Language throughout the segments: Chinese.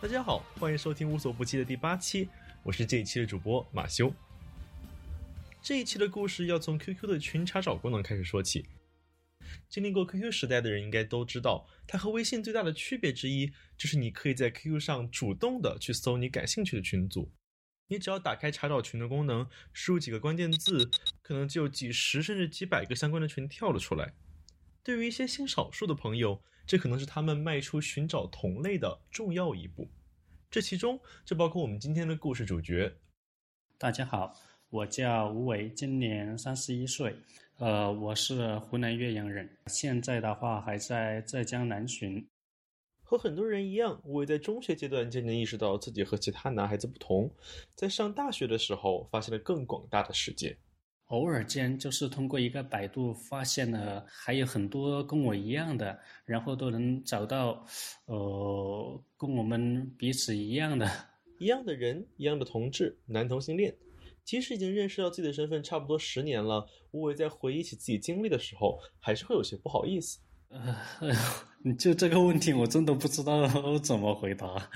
大家好，欢迎收听无所不期的第八期，我是这一期的主播马修。这一期的故事要从 QQ 的群查找功能开始说起。经历过 QQ 时代的人应该都知道，它和微信最大的区别之一就是你可以在 QQ 上主动的去搜你感兴趣的群组。你只要打开查找群的功能，输入几个关键字，可能就有几十甚至几百个相关的群跳了出来。对于一些性少数的朋友，这可能是他们迈出寻找同类的重要一步。这其中就包括我们今天的故事主角。大家好，我叫吴伟，今年三十一岁，呃，我是湖南岳阳人，现在的话还在浙江南浔。和很多人一样，我也在中学阶段渐渐意识到自己和其他男孩子不同，在上大学的时候发现了更广大的世界。偶尔间就是通过一个百度发现了还有很多跟我一样的，然后都能找到，呃，跟我们彼此一样的，一样的人，一样的同志，男同性恋。即使已经认识到自己的身份差不多十年了，吴伟在回忆起自己经历的时候，还是会有些不好意思。呃，你就这个问题，我真的不知道怎么回答。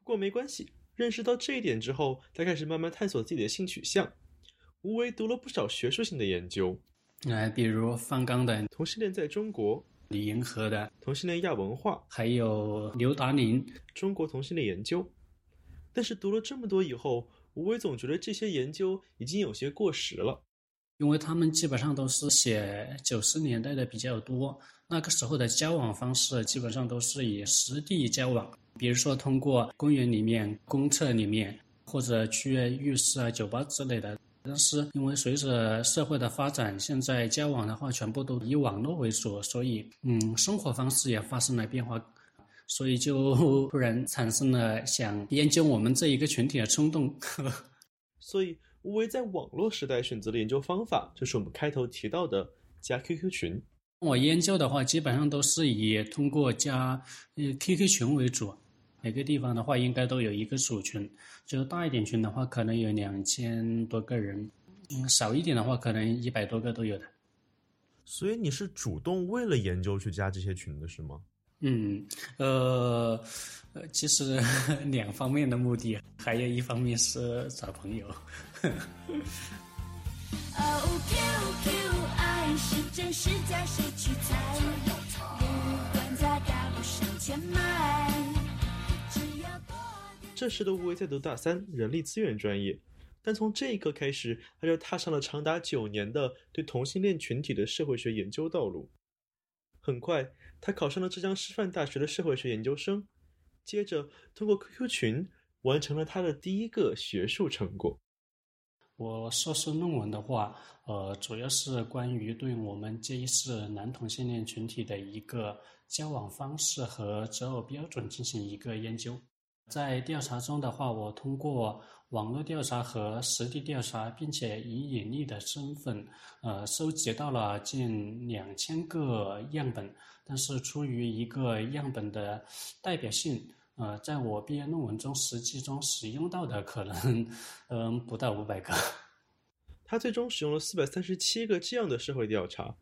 不过没关系，认识到这一点之后，他开始慢慢探索自己的性取向。吴为读了不少学术性的研究，哎，比如方刚的《同性恋在中国》，李银河的《同性恋亚文化》，还有刘达林《中国同性恋研究》。但是读了这么多以后，吴为总觉得这些研究已经有些过时了。因为他们基本上都是写九十年代的比较多，那个时候的交往方式基本上都是以实地交往，比如说通过公园里面、公厕里面，或者去浴室啊、酒吧之类的。但是因为随着社会的发展，现在交往的话全部都以网络为主，所以嗯，生活方式也发生了变化，所以就突然产生了想研究我们这一个群体的冲动，所以。吴为在网络时代选择的研究方法，就是我们开头提到的加 QQ 群。我研究的话，基本上都是以通过加呃 QQ 群为主。每个地方的话，应该都有一个属群。就是大一点群的话，可能有两千多个人；嗯，少一点的话，可能一百多个都有的。所以你是主动为了研究去加这些群的是吗？嗯，呃，呃，其实 两方面的目的，还有一方面是找朋友。这时的吴为在读大三人力资源专业，但从这一刻开始，他就踏上了长达九年的对同性恋群体的社会学研究道路。很快，他考上了浙江师范大学的社会学研究生，接着通过 QQ 群完成了他的第一个学术成果。我硕士论文的话，呃，主要是关于对我们这一世男同性恋群体的一个交往方式和择偶标准进行一个研究。在调查中的话，我通过网络调查和实地调查，并且以隐匿的身份，呃，收集到了近两千个样本。但是出于一个样本的代表性，呃，在我毕业论文中实际中使用到的可能，嗯，不到五百个。他最终使用了四百三十七个这样的社会调查。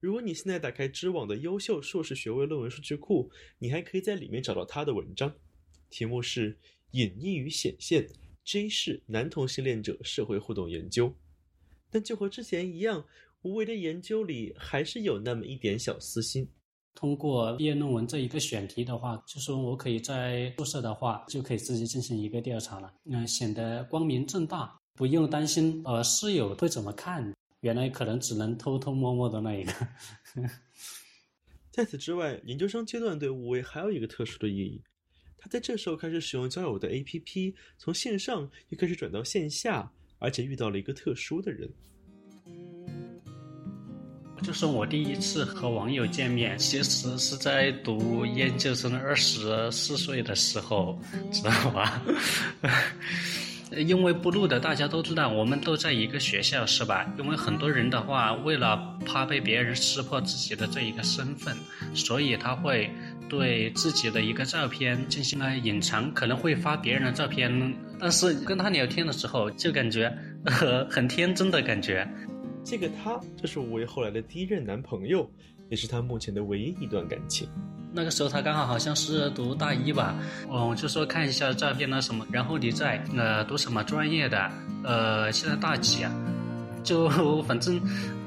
如果你现在打开知网的优秀硕士学位论文数据库，你还可以在里面找到他的文章。题目是“隐匿与显现 J 式男同性恋者社会互动研究”，但就和之前一样，无为的研究里还是有那么一点小私心。通过毕业论文这一个选题的话，就说我可以在宿舍的话，就可以自己进行一个调查了，嗯，显得光明正大，不用担心呃室友会怎么看。原来可能只能偷偷摸摸的那一个。在此之外，研究生阶段对吴为还有一个特殊的意义。在这时候开始使用交友的 APP，从线上又开始转到线下，而且遇到了一个特殊的人。就是我第一次和网友见面，其实是在读研究生二十四岁的时候，知道吧？因为不录的，大家都知道，我们都在一个学校，是吧？因为很多人的话，为了怕被别人识破自己的这一个身份，所以他会对自己的一个照片进行了隐藏，可能会发别人的照片。但是跟他聊天的时候，就感觉很天真的感觉。这个他，这是吴为后来的第一任男朋友，也是他目前的唯一一段感情。那个时候他刚好好像是读大一吧，我就说看一下照片啊什么，然后你在呃读什么专业的？呃，现在大几啊？就 反正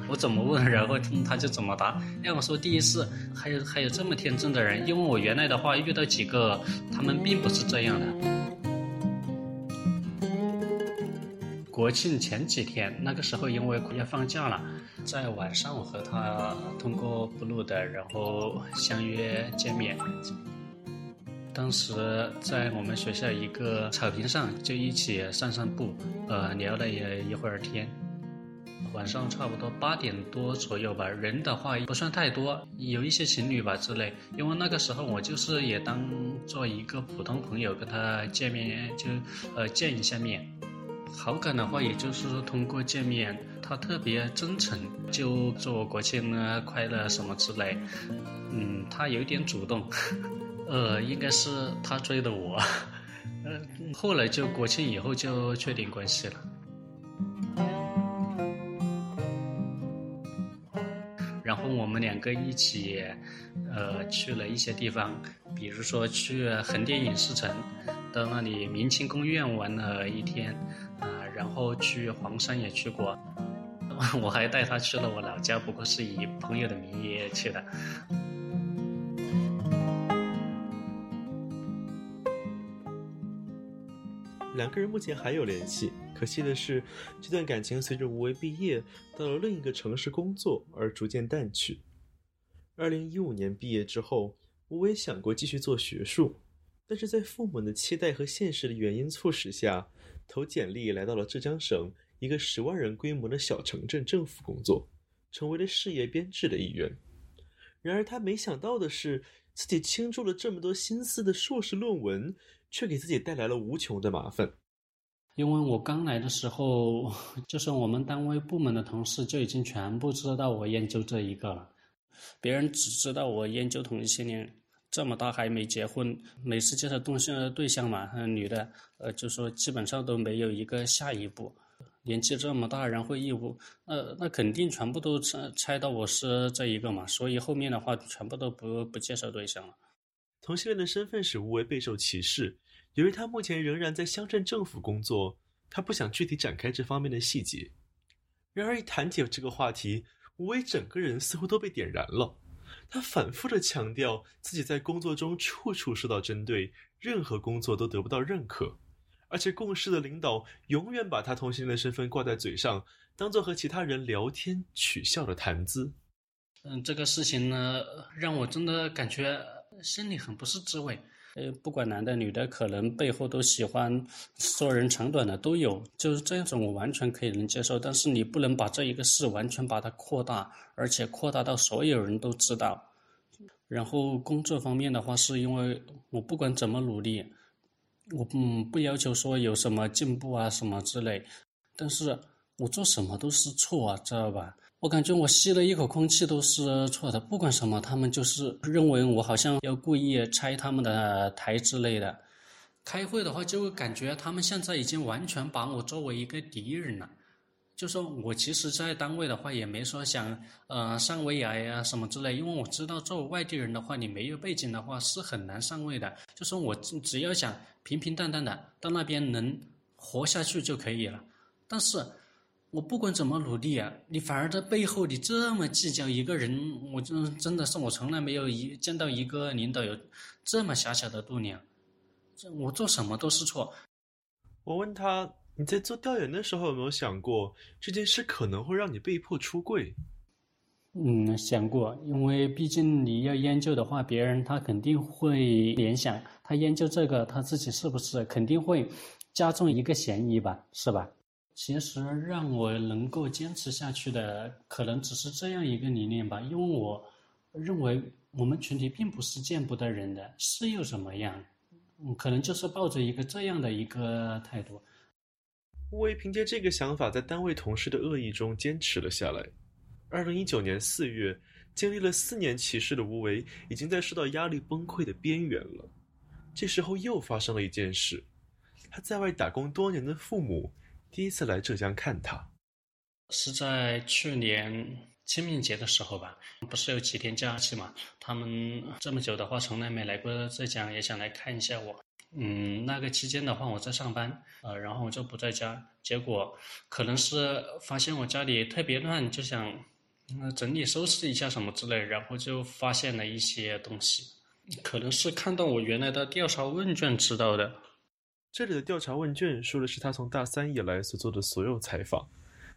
我怎么问，然后他就怎么答。让我说第一次，还有还有这么天真的人，因为我原来的话遇到几个，他们并不是这样的。国庆前几天，那个时候因为要放假了，在晚上我和他通过 Blue 的，然后相约见面。当时在我们学校一个草坪上，就一起散散步，呃，聊了也一会儿天。晚上差不多八点多左右吧，人的话不算太多，有一些情侣吧之类。因为那个时候我就是也当做一个普通朋友跟他见面，就呃见一下面。好感的话，也就是说通过见面，他特别真诚，就祝我国庆呢快乐什么之类。嗯，他有点主动，呃，应该是他追的我。呃，后来就国庆以后就确定关系了。然后我们两个一起，呃，去了一些地方，比如说去横店影视城，到那里明清宫苑玩了一天。啊然后去黄山也去过，我还带他去了我老家，不过是以朋友的名义去的。两个人目前还有联系，可惜的是，这段感情随着吴为毕业到了另一个城市工作而逐渐淡去。二零一五年毕业之后，吴为想过继续做学术，但是在父母的期待和现实的原因促使下。投简历来到了浙江省一个十万人规模的小城镇政府工作，成为了事业编制的一员。然而他没想到的是，自己倾注了这么多心思的硕士论文，却给自己带来了无穷的麻烦。因为我刚来的时候，就是我们单位部门的同事就已经全部知道我研究这一个了，别人只知道我研究同性恋。这么大还没结婚，每次介绍对象对象嘛，女的，呃，就说基本上都没有一个下一步。年纪这么大，然后义务，呃，那肯定全部都猜猜到我是这一个嘛，所以后面的话全部都不不介绍对象了。同性恋的身份使吴为备受歧视，由于他目前仍然在乡镇政府工作，他不想具体展开这方面的细节。然而一谈起这个话题，吴为整个人似乎都被点燃了。他反复的强调自己在工作中处处受到针对，任何工作都得不到认可，而且共事的领导永远把他同性恋的身份挂在嘴上，当做和其他人聊天取笑的谈资。嗯，这个事情呢，让我真的感觉心里很不是滋味。呃，不管男的女的，可能背后都喜欢说人长短的都有，就是这样子，我完全可以能接受。但是你不能把这一个事完全把它扩大，而且扩大到所有人都知道。然后工作方面的话，是因为我不管怎么努力，我嗯不要求说有什么进步啊什么之类，但是我做什么都是错，知道吧？我感觉我吸了一口空气都是错的，不管什么，他们就是认为我好像要故意拆他们的台之类的。开会的话，就感觉他们现在已经完全把我作为一个敌人了。就说我其实，在单位的话，也没说想呃上位啊呀什么之类，因为我知道作为外地人的话，你没有背景的话是很难上位的。就说我只要想平平淡淡的到那边能活下去就可以了，但是。我不管怎么努力啊，你反而在背后你这么计较一个人，我真真的是我从来没有一见到一个领导有这么狭小的度量，这我做什么都是错。我问他，你在做调研的时候有没有想过这件事可能会让你被迫出柜？嗯，想过，因为毕竟你要研究的话，别人他肯定会联想，他研究这个他自己是不是肯定会加重一个嫌疑吧，是吧？其实让我能够坚持下去的，可能只是这样一个理念吧。因为我认为我们群体并不是见不得人的，是又怎么样？嗯，可能就是抱着一个这样的一个态度。吴为凭借这个想法，在单位同事的恶意中坚持了下来。二零一九年四月，经历了四年歧视的吴为，已经在受到压力崩溃的边缘了。这时候又发生了一件事：他在外打工多年的父母。第一次来浙江看他，是在去年清明节的时候吧，不是有几天假期嘛？他们这么久的话，从来没来过浙江，也想来看一下我。嗯，那个期间的话，我在上班，呃，然后我就不在家。结果可能是发现我家里特别乱，就想整理收拾一下什么之类，然后就发现了一些东西。可能是看到我原来的调查问卷知道的。这里的调查问卷说的是他从大三以来所做的所有采访。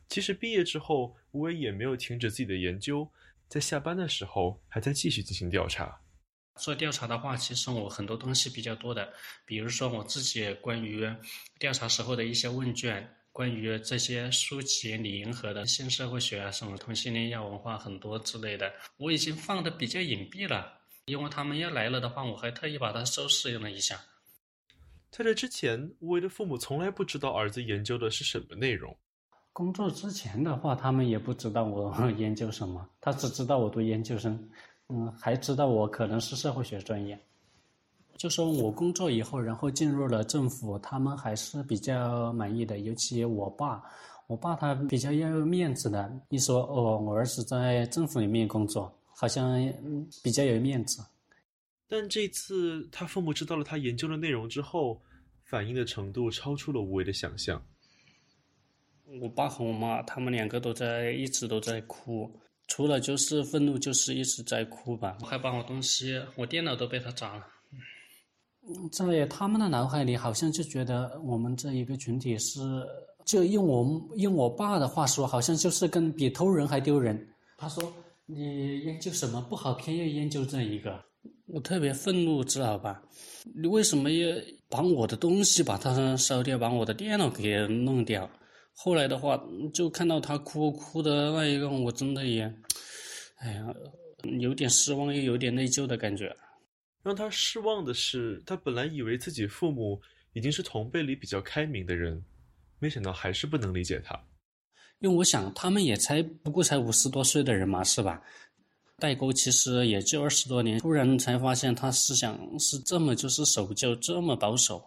其实毕业之后，吴伟也没有停止自己的研究，在下班的时候还在继续进行调查。做调查的话，其实我很多东西比较多的，比如说我自己关于调查时候的一些问卷，关于这些书籍，李银河的新社会学啊，什么同性恋亚文化很多之类的，我已经放的比较隐蔽了。因为他们要来了的话，我还特意把它收拾了一下。在这之前，吴为的父母从来不知道儿子研究的是什么内容。工作之前的话，他们也不知道我 研究什么，他只知道我读研究生。嗯，还知道我可能是社会学专业。就说我工作以后，然后进入了政府，他们还是比较满意的。尤其我爸，我爸他比较要面子的，一说哦，我儿子在政府里面工作，好像比较有面子。但这次他父母知道了他研究的内容之后，反应的程度超出了无为的想象。我爸和我妈他们两个都在一直都在哭。除了就是愤怒，就是一直在哭吧。我还把我东西，我电脑都被他砸了。在他们的脑海里，好像就觉得我们这一个群体是，就用我用我爸的话说，好像就是跟比偷人还丢人。他说：“你研究什么不好，偏要研究这一个。”我特别愤怒，知道吧？你为什么要把我的东西把它烧掉，把我的电脑给弄掉？后来的话，就看到他哭哭的那一个，我真的也，哎呀，有点失望，又有点内疚的感觉。让他失望的是，他本来以为自己父母已经是同辈里比较开明的人，没想到还是不能理解他。因为我想，他们也才不过才五十多岁的人嘛，是吧？代沟其实也就二十多年，突然才发现他思想是这么就是守旧，这么保守。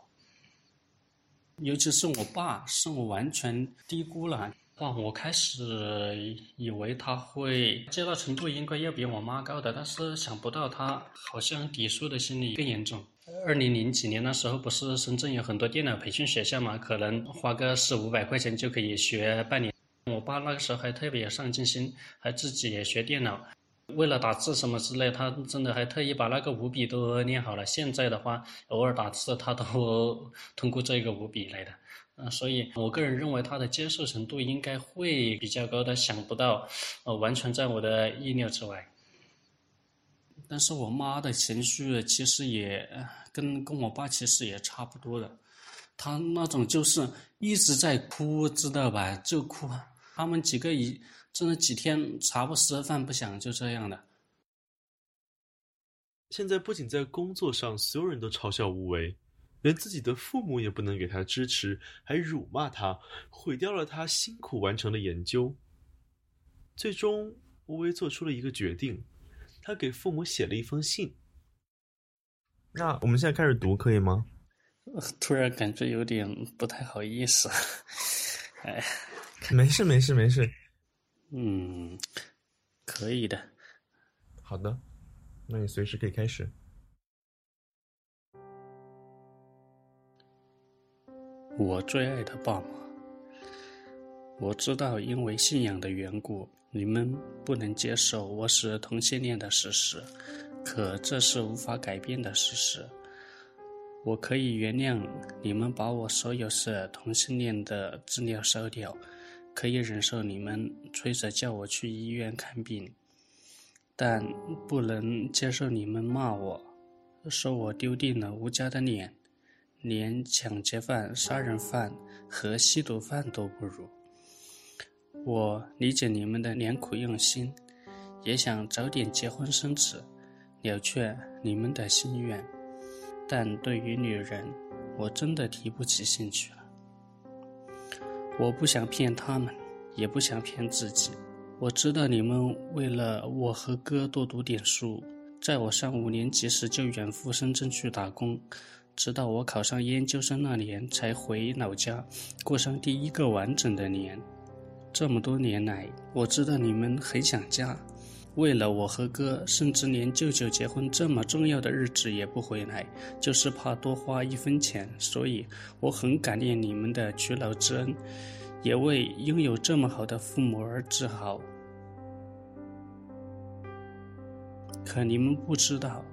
尤其是我爸，是我完全低估了。哇，我开始以为他会接纳程度应该要比我妈高的，但是想不到他好像抵触的心理更严重。二零零几年那时候，不是深圳有很多电脑培训学校嘛，可能花个四五百块钱就可以学半年。我爸那个时候还特别有上进心，还自己也学电脑。为了打字什么之类，他真的还特意把那个五笔都练好了。现在的话，偶尔打字他都通过这个五笔来的。嗯，所以我个人认为他的接受程度应该会比较高的。想不到，呃，完全在我的意料之外。但是我妈的情绪其实也跟跟我爸其实也差不多的，他那种就是一直在哭，知道吧？就哭。他们几个一。真的几天茶不思饭不想，就这样的。现在不仅在工作上，所有人都嘲笑无为，连自己的父母也不能给他支持，还辱骂他，毁掉了他辛苦完成的研究。最终，无为做出了一个决定，他给父母写了一封信。那我们现在开始读，可以吗？突然感觉有点不太好意思。哎，没事没事没事。嗯，可以的。好的，那你随时可以开始。我最爱的爸妈，我知道因为信仰的缘故，你们不能接受我是同性恋的事实，可这是无法改变的事实。我可以原谅你们把我所有是同性恋的资料烧掉。可以忍受你们催着叫我去医院看病，但不能接受你们骂我，说我丢尽了吴家的脸，连抢劫犯、杀人犯和吸毒犯都不如。我理解你们的良苦用心，也想早点结婚生子，了却你们的心愿，但对于女人，我真的提不起兴趣了。我不想骗他们，也不想骗自己。我知道你们为了我和哥多读点书，在我上五年级时就远赴深圳去打工，直到我考上研究生那年才回老家过上第一个完整的年。这么多年来，我知道你们很想家，为了我和哥，甚至连舅舅结婚这么重要的日子也不回来，就是怕多花一分钱。所以我很感念你们的娶老之恩，也为拥有这么好的父母而自豪。可你们不知道，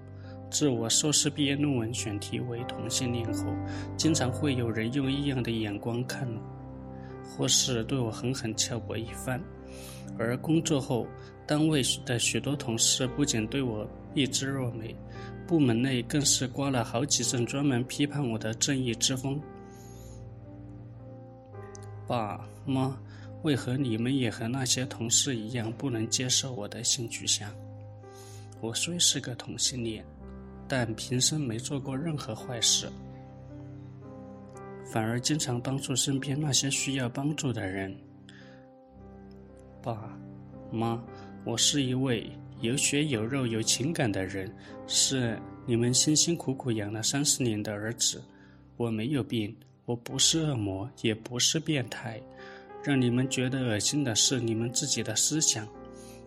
自我硕士毕业论文选题为同性恋后，经常会有人用异样的眼光看我。或是对我狠狠敲我一番，而工作后，单位的许多同事不仅对我避之若美，部门内更是刮了好几阵专门批判我的正义之风。爸妈，为何你们也和那些同事一样不能接受我的性取向？我虽是个同性恋，但平生没做过任何坏事。反而经常帮助身边那些需要帮助的人。爸，妈，我是一位有血有肉有情感的人，是你们辛辛苦苦养了三十年的儿子。我没有病，我不是恶魔，也不是变态。让你们觉得恶心的是你们自己的思想。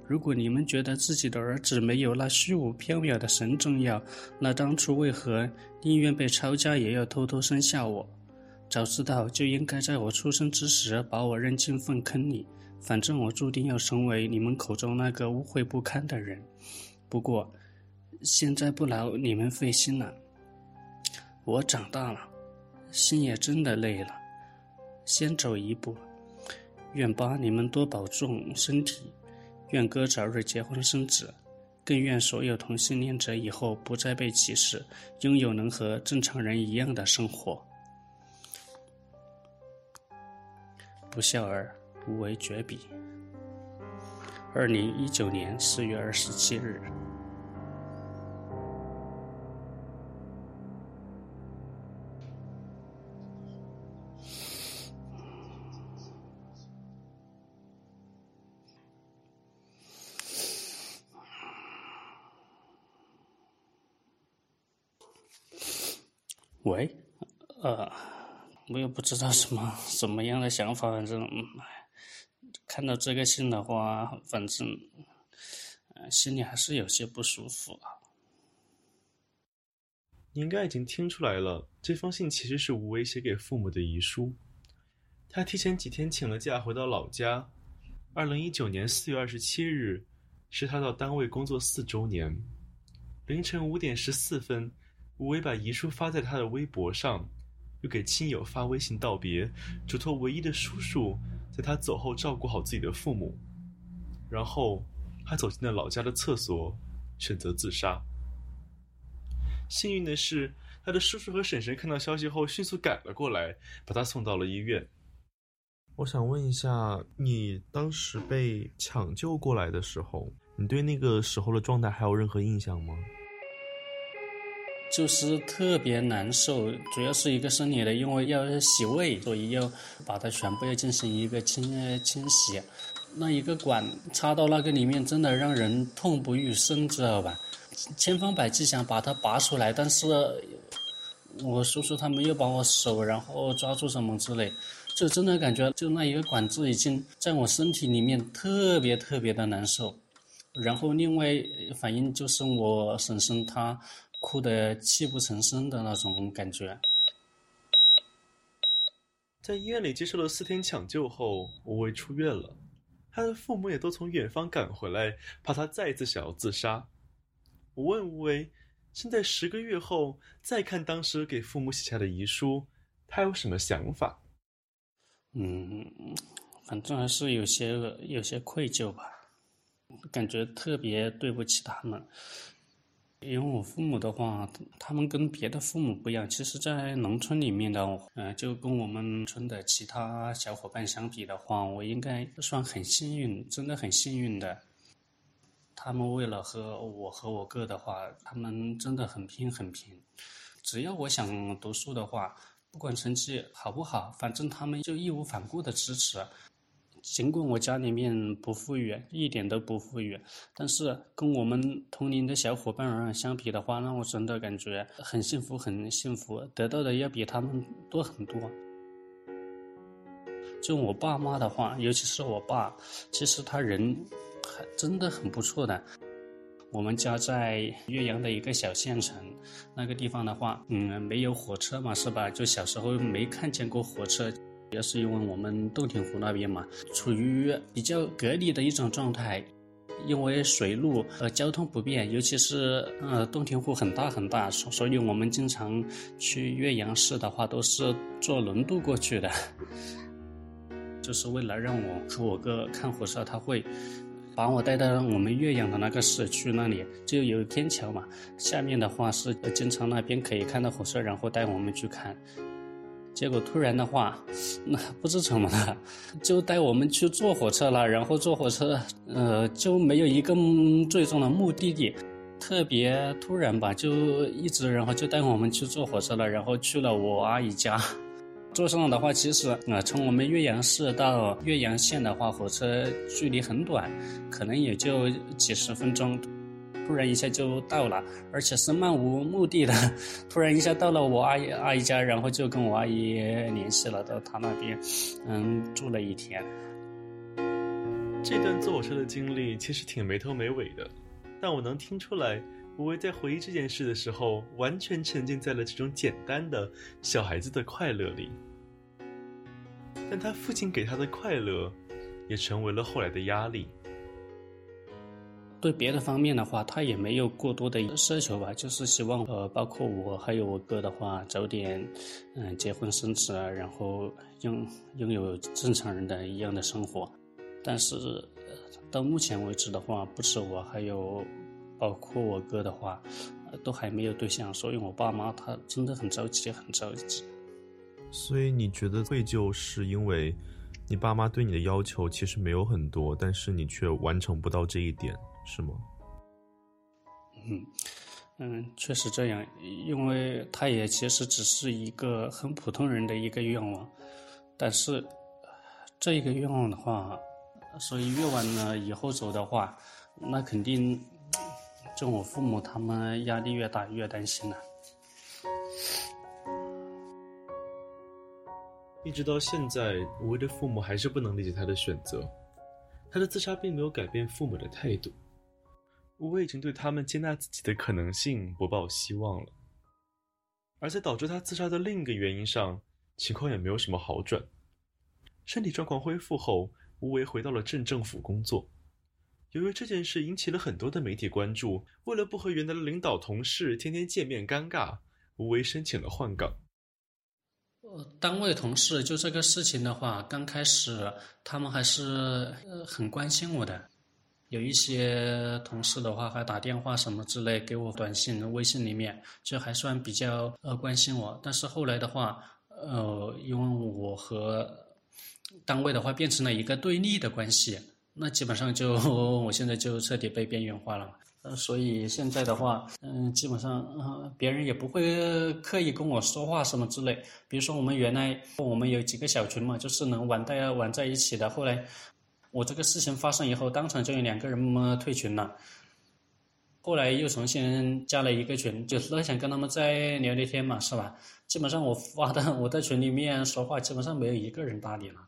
如果你们觉得自己的儿子没有那虚无缥缈的神重要，那当初为何宁愿被抄家也要偷偷生下我？早知道就应该在我出生之时把我扔进粪坑里，反正我注定要成为你们口中那个污秽不堪的人。不过，现在不劳你们费心了。我长大了，心也真的累了，先走一步。愿爸你们多保重身体，愿哥早日结婚生子，更愿所有同性恋者以后不再被歧视，拥有能和正常人一样的生活。不孝儿，无为绝笔。二零一九年四月二十七日。喂，呃。我也不知道什么什么样的想法，反正看到这个信的话，反正心里还是有些不舒服啊。你应该已经听出来了，这封信其实是吴为写给父母的遗书。他提前几天请了假回到老家。二零一九年四月二十七日，是他到单位工作四周年。凌晨五点十四分，吴为把遗书发在他的微博上。又给亲友发微信道别，嘱托唯一的叔叔在他走后照顾好自己的父母。然后，他走进了老家的厕所，选择自杀。幸运的是，他的叔叔和婶婶看到消息后迅速赶了过来，把他送到了医院。我想问一下，你当时被抢救过来的时候，你对那个时候的状态还有任何印象吗？就是特别难受，主要是一个生理的，因为要洗胃，所以要把它全部要进行一个清清洗。那一个管插到那个里面，真的让人痛不欲生，知道吧？千方百计想把它拔出来，但是我叔叔他们又把我手然后抓住什么之类，就真的感觉就那一个管子已经在我身体里面特别特别的难受。然后另外反应就是我婶婶她。哭得泣不成声的那种感觉。在医院里接受了四天抢救后，吴为出院了。他的父母也都从远方赶回来，怕他再次想要自杀。我问吴为，现在十个月后再看当时给父母写下的遗书，他有什么想法？嗯，反正还是有些有些愧疚吧，感觉特别对不起他们。因为我父母的话，他们跟别的父母不一样。其实，在农村里面的，嗯，就跟我们村的其他小伙伴相比的话，我应该算很幸运，真的很幸运的。他们为了和我和我哥的话，他们真的很拼很拼。只要我想读书的话，不管成绩好不好，反正他们就义无反顾的支持。尽管我家里面不富裕，一点都不富裕，但是跟我们同龄的小伙伴儿相比的话，那我真的感觉很幸福，很幸福，得到的要比他们多很多。就我爸妈的话，尤其是我爸，其实他人还真的很不错的。我们家在岳阳的一个小县城，那个地方的话，嗯，没有火车嘛，是吧？就小时候没看见过火车，也是因为我们洞庭湖那边嘛，处于比较隔离的一种状态，因为水路呃交通不便，尤其是呃洞庭湖很大很大，所以我们经常去岳阳市的话，都是坐轮渡过去的，就是为了让我和我哥看火车，他会。把我带到我们岳阳的那个市区那里，就有天桥嘛。下面的话是经常那边可以看到火车，然后带我们去看。结果突然的话，那不知怎么了，就带我们去坐火车了。然后坐火车，呃，就没有一个最终的目的地，特别突然吧，就一直然后就带我们去坐火车了，然后去了我阿姨家。坐上了的话，其实啊，从我们岳阳市到岳阳县的话，火车距离很短，可能也就几十分钟，突然一下就到了，而且是漫无目的的，突然一下到了我阿姨阿姨家，然后就跟我阿姨联系了，到她那边，嗯，住了一天。这段坐火车的经历其实挺没头没尾的，但我能听出来。吴为在回忆这件事的时候，完全沉浸在了这种简单的小孩子的快乐里。但他父亲给他的快乐，也成为了后来的压力。对别的方面的话，他也没有过多的奢求吧，就是希望呃，包括我还有我哥的话，早点嗯结婚生子啊，然后拥拥有正常人的一样的生活。但是到目前为止的话，不止我，还有。包括我哥的话，都还没有对象，所以我爸妈他真的很着急，很着急。所以你觉得愧疚是因为你爸妈对你的要求其实没有很多，但是你却完成不到这一点，是吗？嗯嗯，确实这样，因为他也其实只是一个很普通人的一个愿望，但是这一个愿望的话，所以越往呢以后走的话，那肯定。就我父母他们压力越大，越担心了。一直到现在，吴威的父母还是不能理解他的选择。他的自杀并没有改变父母的态度。吴威已经对他们接纳自己的可能性不抱希望了。而在导致他自杀的另一个原因上，情况也没有什么好转。身体状况恢复后，吴为回到了镇政府工作。由于这件事引起了很多的媒体关注，为了不和原来的领导同事天天见面尴尬，吴为申请了换岗。呃，单位同事就这个事情的话，刚开始他们还是很关心我的，有一些同事的话还打电话什么之类给我短信、微信里面，就还算比较呃关心我。但是后来的话，呃，因为我和单位的话变成了一个对立的关系。那基本上就 我现在就彻底被边缘化了，呃，所以现在的话，嗯，基本上呃，别人也不会刻意跟我说话什么之类。比如说我们原来我们有几个小群嘛，就是能玩在玩在一起的。后来我这个事情发生以后，当场就有两个人么退群了。后来又重新加了一个群，就是想跟他们再聊聊天嘛，是吧？基本上我发的我在群里面说话，基本上没有一个人搭理了。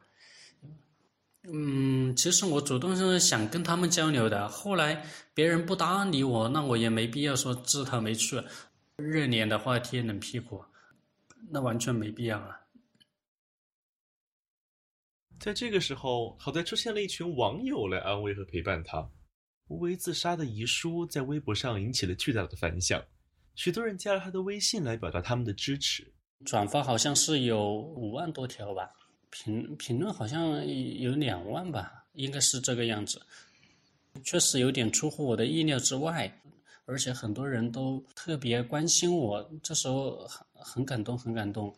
嗯，其实我主动是想跟他们交流的，后来别人不搭理我，那我也没必要说自讨没趣，热脸的话贴冷屁股，那完全没必要了。在这个时候，好在出现了一群网友来安慰和陪伴他。无为自杀的遗书在微博上引起了巨大的反响，许多人加了他的微信来表达他们的支持，转发好像是有五万多条吧。评评论好像有两万吧，应该是这个样子。确实有点出乎我的意料之外，而且很多人都特别关心我，这时候很很感动，很感动。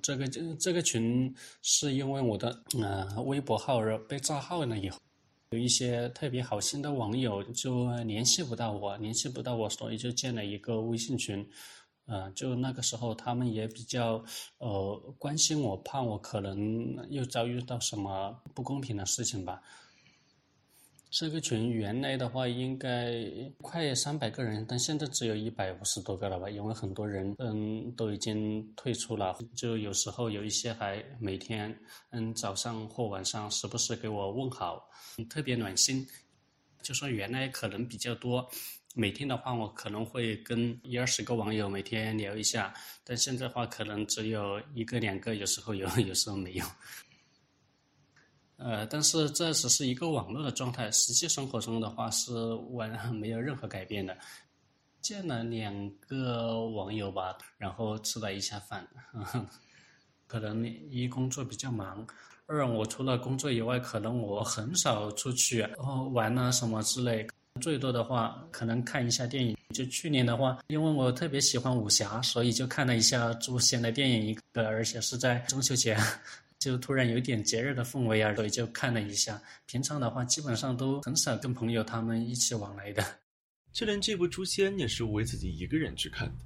这个这这个群是因为我的呃微博号被炸号了以后，有一些特别好心的网友就联系不到我，联系不到我，所以就建了一个微信群。呃，就那个时候，他们也比较呃关心我，怕我可能又遭遇到什么不公平的事情吧。这个群原来的话应该快三百个人，但现在只有一百五十多个了吧？因为很多人嗯都已经退出了，就有时候有一些还每天嗯早上或晚上时不时给我问好，特别暖心。就说原来可能比较多，每天的话我可能会跟一二十个网友每天聊一下，但现在话可能只有一个两个，有时候有，有时候没有。呃，但是这只是一个网络的状态，实际生活中的话是完 没有任何改变的。见了两个网友吧，然后吃了一下饭，可能一工作比较忙，二我除了工作以外，可能我很少出去然后玩啊什么之类，最多的话可能看一下电影。就去年的话，因为我特别喜欢武侠，所以就看了一下诛仙的电影一个，而且是在中秋节。就突然有点节日的氛围啊，所以就看了一下。平常的话，基本上都很少跟朋友他们一起往来的。就连这部《诛仙》也是吴伟自己一个人去看的，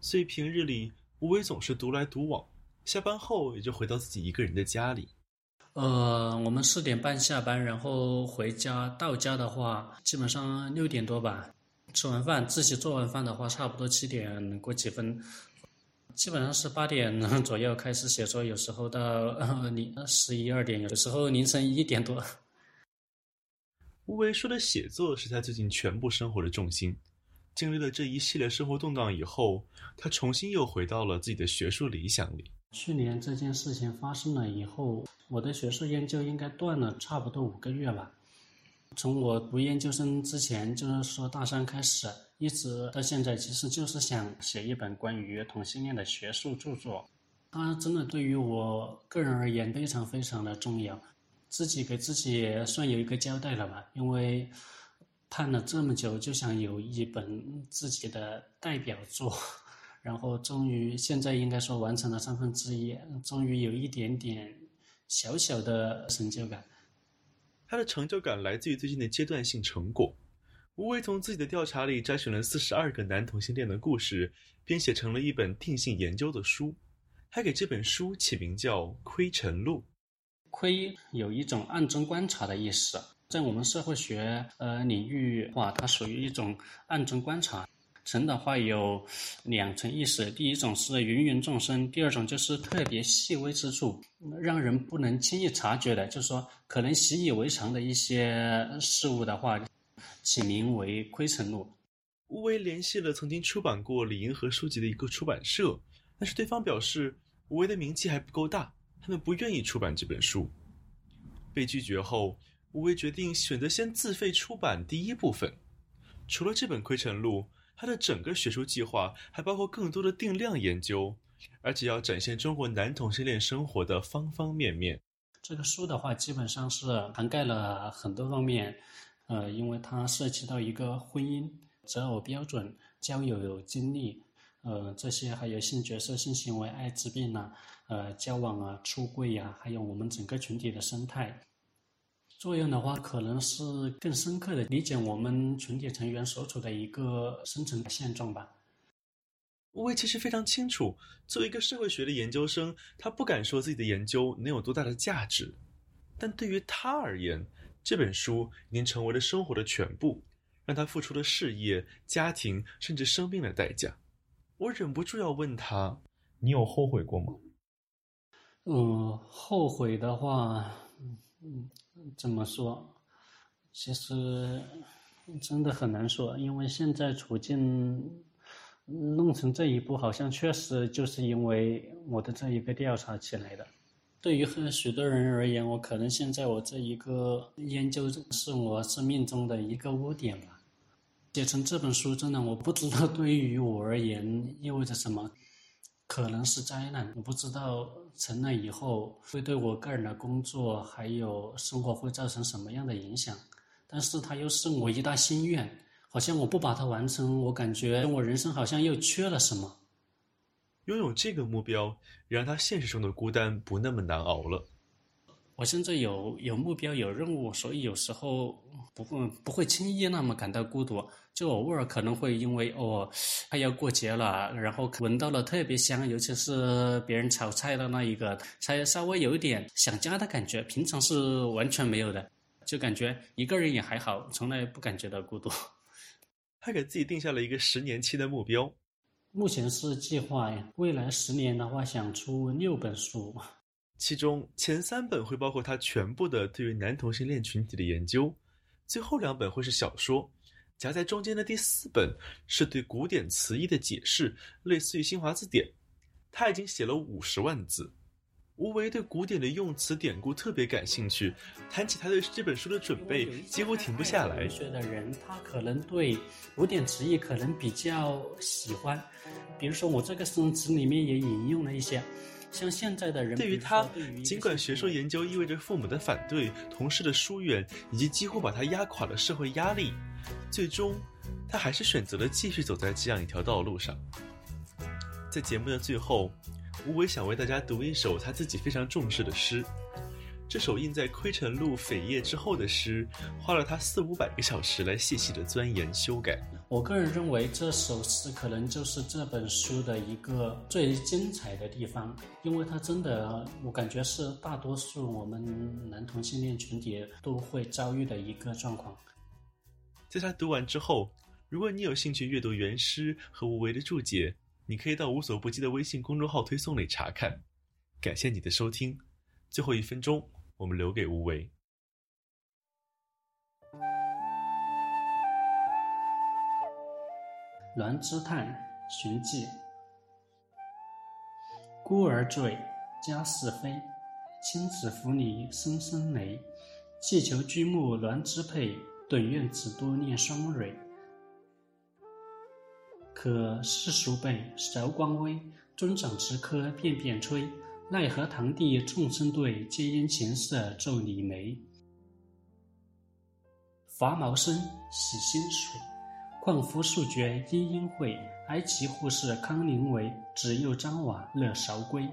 所以平日里吴伟总是独来独往，下班后也就回到自己一个人的家里。呃，我们四点半下班，然后回家到家的话，基本上六点多吧。吃完饭，自己做完饭的话，差不多七点过几分。基本上是八点 左右开始写作，有时候到凌十一二点，有的时候凌晨一点多。吴为说的写作是他最近全部生活的重心。经历了这一系列生活动荡以后，他重新又回到了自己的学术理想里。去年这件事情发生了以后，我的学术研究应该断了差不多五个月吧。从我读研究生之前，就是说大三开始。一直到现在，其实就是想写一本关于同性恋的学术著作。它真的对于我个人而言非常非常的重要，自己给自己算有一个交代了吧。因为盼了这么久，就想有一本自己的代表作，然后终于现在应该说完成了三分之一，终于有一点点小小的成就感。他的成就感来自于最近的阶段性成果。吴为从自己的调查里摘选了四十二个男同性恋的故事，编写成了一本定性研究的书，还给这本书起名叫《窥尘录》。窥有一种暗中观察的意思，在我们社会学呃领域话，它属于一种暗中观察。尘的话有两层意思，第一种是芸芸众生，第二种就是特别细微之处，让人不能轻易察觉的，就是说可能习以为常的一些事物的话。起名为《窥尘录》。吴为联系了曾经出版过李银河书籍的一个出版社，但是对方表示吴为的名气还不够大，他们不愿意出版这本书。被拒绝后，吴为决定选择先自费出版第一部分。除了这本《窥尘录》，他的整个学术计划还包括更多的定量研究，而且要展现中国男同性恋生活的方方面面。这个书的话，基本上是涵盖了很多方面。呃，因为它涉及到一个婚姻、择偶标准、交友经历，呃，这些还有性角色、性行为、艾滋病啊，呃，交往啊、出柜呀，还有我们整个群体的生态作用的话，可能是更深刻的理解我们群体成员所处的一个生存现状吧。吴为其实非常清楚，作为一个社会学的研究生，他不敢说自己的研究能有多大的价值，但对于他而言。这本书已经成为了生活的全部，让他付出了事业、家庭，甚至生命的代价。我忍不住要问他：“你有后悔过吗？”嗯，后悔的话，嗯，怎么说？其实真的很难说，因为现在处境弄成这一步，好像确实就是因为我的这一个调查起来的。对于很许多人而言，我可能现在我这一个研究是我生命中的一个污点吧。写成这本书，真的我不知道对于我而言意味着什么，可能是灾难。我不知道成了以后会对我个人的工作还有生活会造成什么样的影响，但是它又是我一大心愿，好像我不把它完成，我感觉我人生好像又缺了什么。拥有这个目标，让他现实中的孤单不那么难熬了。我甚至有有目标、有任务，所以有时候不会不会轻易那么感到孤独。就偶尔可能会因为哦，快要过节了，然后闻到了特别香，尤其是别人炒菜的那一个，才稍微有一点想家的感觉。平常是完全没有的。就感觉一个人也还好，从来不感觉到孤独。他给自己定下了一个十年期的目标，目前是计划未来十年的话，想出六本书，其中前三本会包括他全部的对于男同性恋群体的研究，最后两本会是小说，夹在中间的第四本是对古典词义的解释，类似于新华字典。他已经写了五十万字。吴为对古典的用词典故特别感兴趣，谈起他对这本书的准备，几乎停不下来。学的人，他可能对古典词义可能比较喜欢，比如说我这个生词里面也引用了一些，像现在的人。对于他，尽管学术研究意味着父母的反对、同事的疏远，以及几乎把他压垮的社会压力，最终，他还是选择了继续走在这样一条道路上。在节目的最后。吴伟想为大家读一首他自己非常重视的诗，这首印在窥城录扉页之后的诗，花了他四五百个小时来细细的钻研修改。我个人认为这首诗可能就是这本书的一个最精彩的地方，因为它真的，我感觉是大多数我们男同性恋群体都会遭遇的一个状况。在他读完之后，如果你有兴趣阅读原诗和无为的注解。你可以到无所不记的微信公众号推送里查看。感谢你的收听，最后一分钟我们留给无为。栾之叹寻迹，孤儿坠，家事非，亲子扶你声声雷。气球居木鸾之佩，顿愿子多念双蕊。可世俗辈韶光微，尊长之科便便吹。奈何堂弟众生对，皆因情色奏李梅。伐毛生洗心水，况夫数绝殷殷会。哀其护士康宁为，子幼张瓦乐韶归。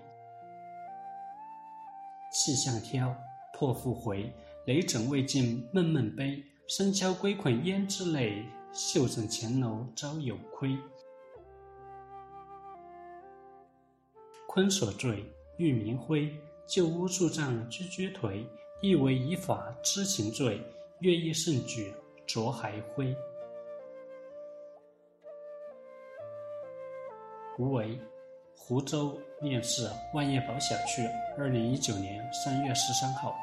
气象挑，破复回，雷枕未尽闷闷悲。深敲归捆胭脂泪，绣枕前楼朝有亏。坤所坠，玉明辉。旧屋树帐居居颓，意为以法知情罪。乐毅胜举，浊还灰。胡为，湖州面试万业宝小区，二零一九年三月十三号。